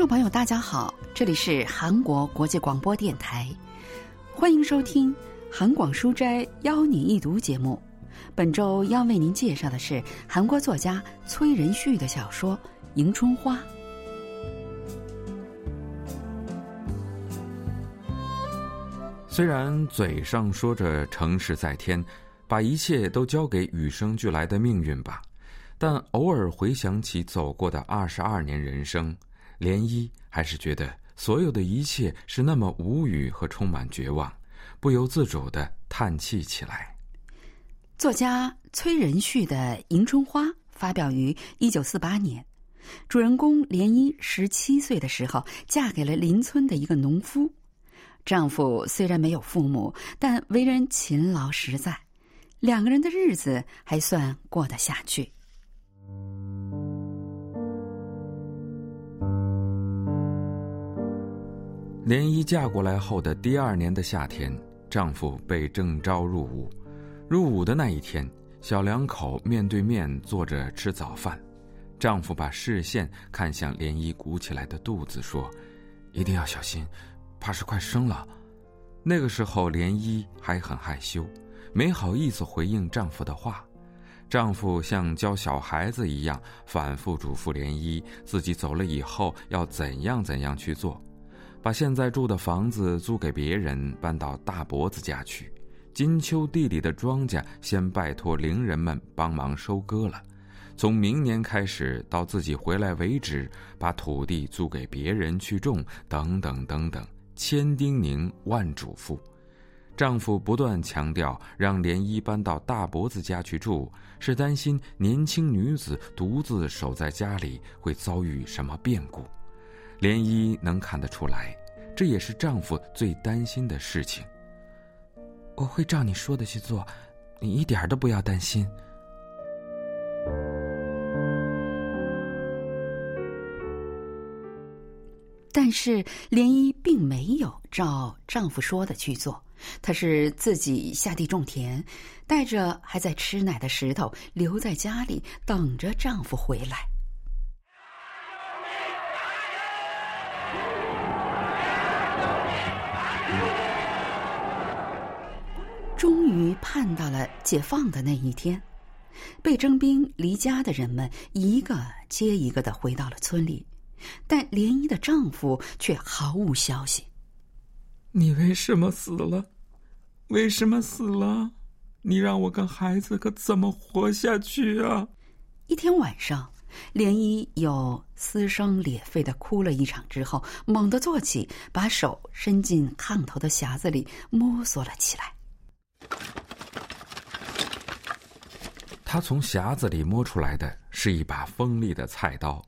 众朋友，大家好，这里是韩国国际广播电台，欢迎收听《韩广书斋邀你一读》节目。本周要为您介绍的是韩国作家崔仁旭的小说《迎春花》。虽然嘴上说着成事在天，把一切都交给与生俱来的命运吧，但偶尔回想起走过的二十二年人生，涟漪还是觉得所有的一切是那么无语和充满绝望，不由自主的叹气起来。作家崔仁旭的《迎春花》发表于一九四八年，主人公涟漪十七岁的时候嫁给了邻村的一个农夫。丈夫虽然没有父母，但为人勤劳实在，两个人的日子还算过得下去。涟漪嫁过来后的第二年的夏天，丈夫被征召入伍。入伍的那一天，小两口面对面坐着吃早饭，丈夫把视线看向涟漪鼓起来的肚子，说：“一定要小心。”怕是快生了，那个时候涟漪还很害羞，没好意思回应丈夫的话。丈夫像教小孩子一样，反复嘱咐涟漪，自己走了以后要怎样怎样去做，把现在住的房子租给别人，搬到大伯子家去。金秋地里的庄稼，先拜托邻人们帮忙收割了，从明年开始到自己回来为止，把土地租给别人去种，等等等等。千叮咛万嘱咐，丈夫不断强调让涟漪搬到大伯子家去住，是担心年轻女子独自守在家里会遭遇什么变故。涟漪能看得出来，这也是丈夫最担心的事情。我会照你说的去做，你一点都不要担心。但是涟漪并没有照丈夫说的去做，她是自己下地种田，带着还在吃奶的石头留在家里，等着丈夫回来。终于盼到了解放的那一天，被征兵离家的人们一个接一个的回到了村里。但涟漪的丈夫却毫无消息。你为什么死了？为什么死了？你让我跟孩子可怎么活下去啊？一天晚上，涟漪有撕声裂肺的哭了一场之后，猛地坐起，把手伸进炕头的匣子里摸索了起来。他从匣子里摸出来的是一把锋利的菜刀。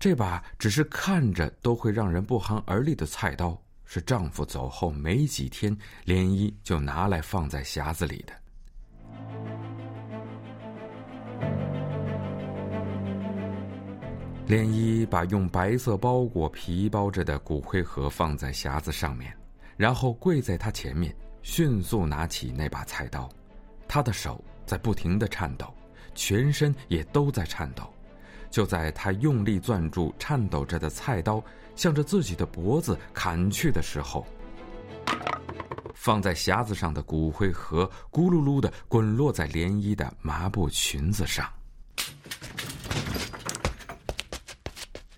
这把只是看着都会让人不寒而栗的菜刀，是丈夫走后没几天，涟漪就拿来放在匣子里的。涟漪把用白色包裹皮包着的骨灰盒放在匣子上面，然后跪在他前面，迅速拿起那把菜刀，他的手在不停的颤抖，全身也都在颤抖。就在他用力攥住颤抖着的菜刀，向着自己的脖子砍去的时候，放在匣子上的骨灰盒咕噜噜的滚落在涟漪的麻布裙子上。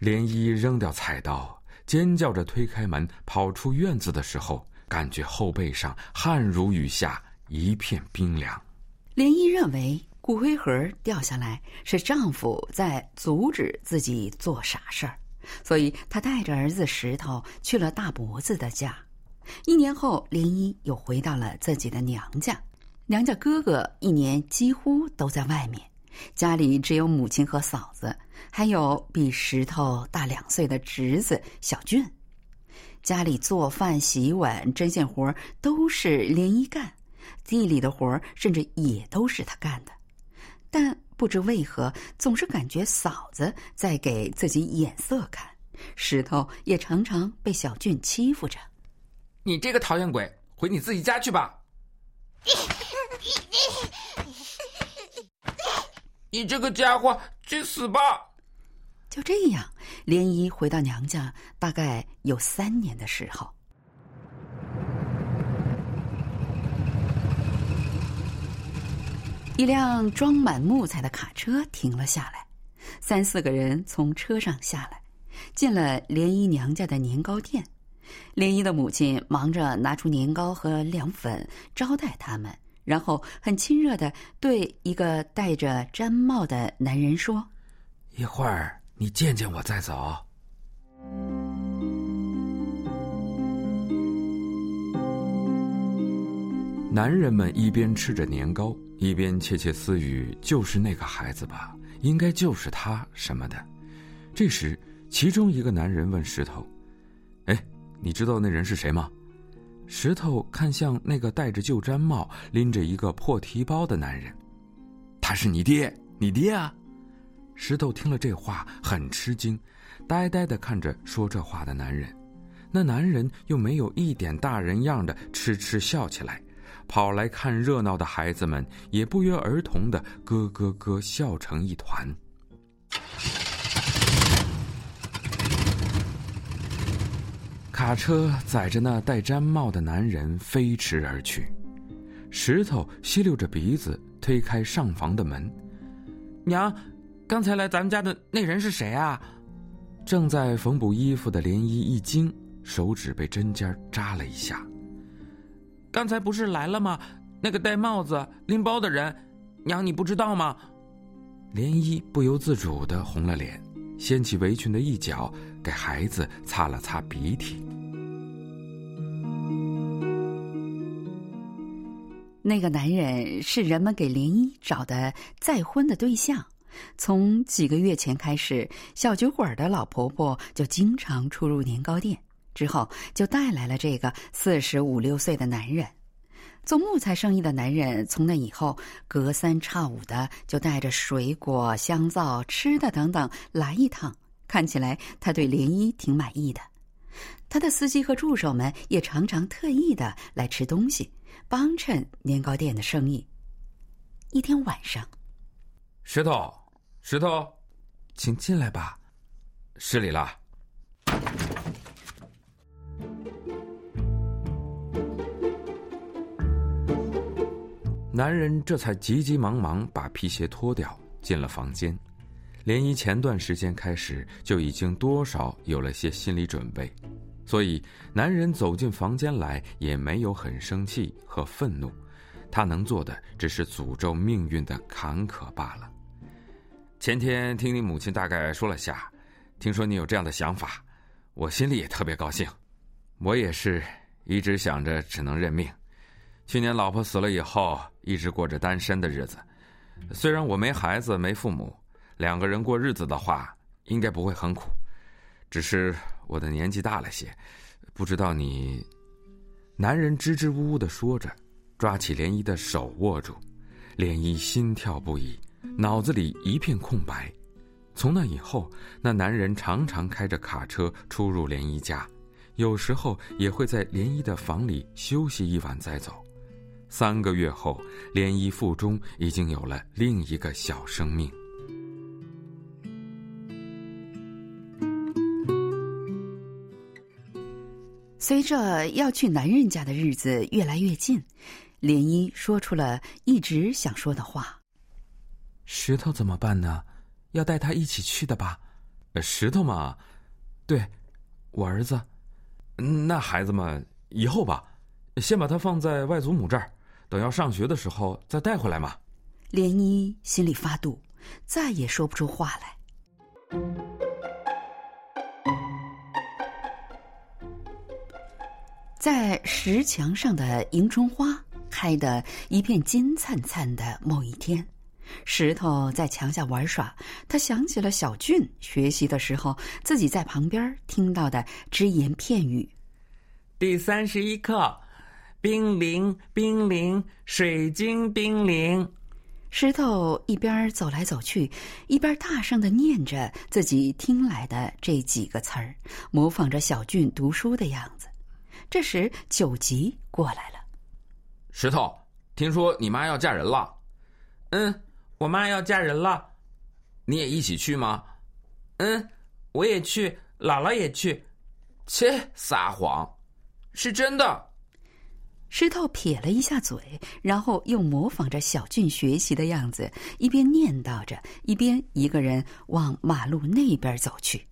涟漪扔掉菜刀，尖叫着推开门跑出院子的时候，感觉后背上汗如雨下，一片冰凉。林一认为。骨灰盒掉下来是丈夫在阻止自己做傻事儿，所以她带着儿子石头去了大伯子的家。一年后，林一又回到了自己的娘家。娘家哥哥一年几乎都在外面，家里只有母亲和嫂子，还有比石头大两岁的侄子小俊。家里做饭、洗碗、针线活都是林一干，地里的活儿甚至也都是他干的。但不知为何，总是感觉嫂子在给自己眼色看。石头也常常被小俊欺负着。你这个讨厌鬼，回你自己家去吧！你这个家伙，去死吧！就这样，涟漪回到娘家大概有三年的时候。一辆装满木材的卡车停了下来，三四个人从车上下来，进了莲姨娘家的年糕店。莲姨的母亲忙着拿出年糕和凉粉招待他们，然后很亲热的对一个戴着毡帽的男人说：“一会儿你见见我再走。”男人们一边吃着年糕。一边窃窃私语，就是那个孩子吧，应该就是他什么的。这时，其中一个男人问石头：“哎，你知道那人是谁吗？”石头看向那个戴着旧毡帽、拎着一个破提包的男人：“他是你爹，你爹啊！”石头听了这话很吃惊，呆呆的看着说这话的男人。那男人又没有一点大人样的痴痴笑起来。跑来看热闹的孩子们也不约而同的咯咯咯笑成一团。卡车载着那戴毡帽的男人飞驰而去，石头吸溜着鼻子推开上房的门：“娘，刚才来咱们家的那人是谁啊？”正在缝补衣服的莲衣一惊，手指被针尖扎了一下。刚才不是来了吗？那个戴帽子、拎包的人，娘你不知道吗？涟漪不由自主的红了脸，掀起围裙的一角，给孩子擦了擦鼻涕。那个男人是人们给涟漪找的再婚的对象。从几个月前开始，小酒馆的老婆婆就经常出入年糕店。之后就带来了这个四十五六岁的男人，做木材生意的男人。从那以后，隔三差五的就带着水果、香皂、吃的等等来一趟。看起来他对涟漪挺满意的。他的司机和助手们也常常特意的来吃东西，帮衬年糕店的生意。一天晚上，石头，石头，请进来吧，失礼了。男人这才急急忙忙把皮鞋脱掉，进了房间。涟漪前段时间开始就已经多少有了些心理准备，所以男人走进房间来也没有很生气和愤怒，他能做的只是诅咒命运的坎坷罢了。前天听你母亲大概说了下，听说你有这样的想法，我心里也特别高兴。我也是一直想着只能认命。去年老婆死了以后，一直过着单身的日子。虽然我没孩子没父母，两个人过日子的话，应该不会很苦。只是我的年纪大了些，不知道你。男人支支吾吾的说着，抓起涟漪的手握住，涟漪心跳不已，脑子里一片空白。从那以后，那男人常常开着卡车出入涟漪家，有时候也会在涟漪的房里休息一晚再走。三个月后，涟漪腹中已经有了另一个小生命。随着要去男人家的日子越来越近，涟漪说出了一直想说的话：“石头怎么办呢？要带他一起去的吧？石头嘛，对，我儿子。那孩子嘛，以后吧，先把他放在外祖母这儿。”等要上学的时候再带回来嘛。涟漪心里发堵，再也说不出话来。在石墙上的迎春花开的一片金灿灿的某一天，石头在墙下玩耍，他想起了小俊学习的时候自己在旁边听到的只言片语。第三十一课。冰凌冰凌，水晶冰凌。石头一边走来走去，一边大声的念着自己听来的这几个词儿，模仿着小俊读书的样子。这时，九吉过来了。石头，听说你妈要嫁人了？嗯，我妈要嫁人了。你也一起去吗？嗯，我也去，姥姥也去。切，撒谎，是真的。石头撇了一下嘴，然后又模仿着小俊学习的样子，一边念叨着，一边一个人往马路那边走去。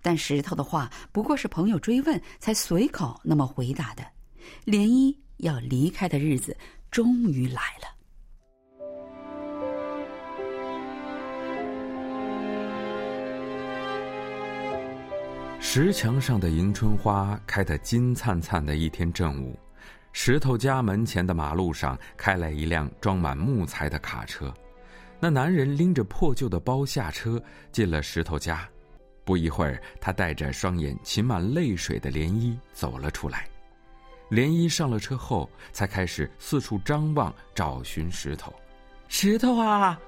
但石头的话不过是朋友追问才随口那么回答的。涟漪要离开的日子终于来了。石墙上的迎春花开得金灿灿的一天正午，石头家门前的马路上开来一辆装满木材的卡车，那男人拎着破旧的包下车，进了石头家。不一会儿，他带着双眼噙满泪水的涟漪走了出来。涟漪上了车后，才开始四处张望，找寻石头。石头啊！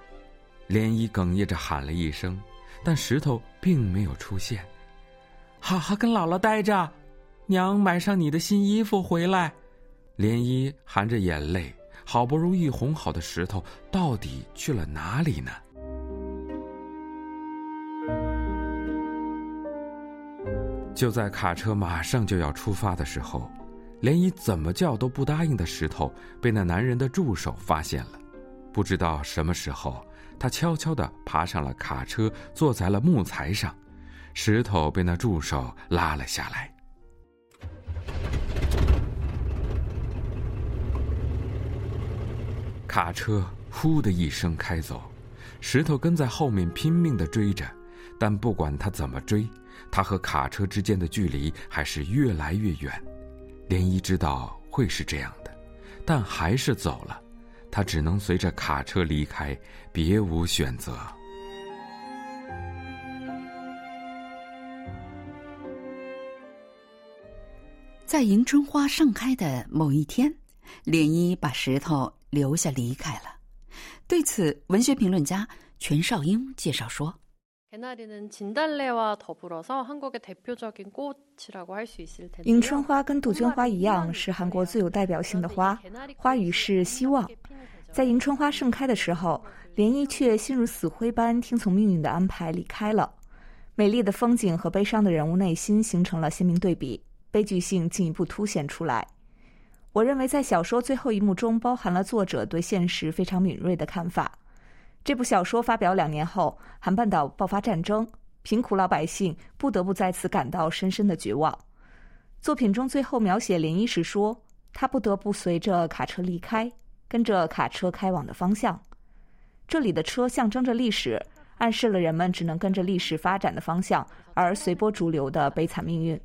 涟漪哽咽着喊了一声，但石头并没有出现。好好跟姥姥待着，娘买上你的新衣服回来。涟漪含着眼泪，好不容易哄好的石头，到底去了哪里呢？就在卡车马上就要出发的时候，涟漪怎么叫都不答应的石头被那男人的助手发现了。不知道什么时候，他悄悄地爬上了卡车，坐在了木材上。石头被那助手拉了下来。卡车“呼”的一声开走，石头跟在后面拼命的追着，但不管他怎么追。他和卡车之间的距离还是越来越远，涟漪知道会是这样的，但还是走了。他只能随着卡车离开，别无选择。在迎春花盛开的某一天，涟漪把石头留下离开了。对此，文学评论家全少英介绍说。迎春花跟杜鹃花一样，是韩国最有代表性的花，花语是希望。在迎春花盛开的时候，涟漪却心如死灰般听从命运的安排离开了。美丽的风景和悲伤的人物内心形成了鲜明对比，悲剧性进一步凸显出来。我认为，在小说最后一幕中，包含了作者对现实非常敏锐的看法。这部小说发表两年后，韩半岛爆发战争，贫苦老百姓不得不再次感到深深的绝望。作品中最后描写涟漪时说：“他不得不随着卡车离开，跟着卡车开往的方向。”这里的车象征着历史，暗示了人们只能跟着历史发展的方向而随波逐流的悲惨命运。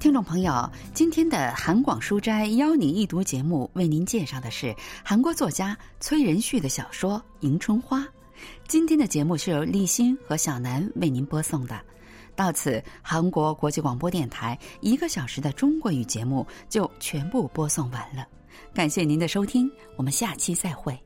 听众朋友，今天的韩广书斋邀您一读节目，为您介绍的是韩国作家崔仁旭的小说《迎春花》。今天的节目是由立新和小南为您播送的。到此，韩国国际广播电台一个小时的中国语节目就全部播送完了。感谢您的收听，我们下期再会。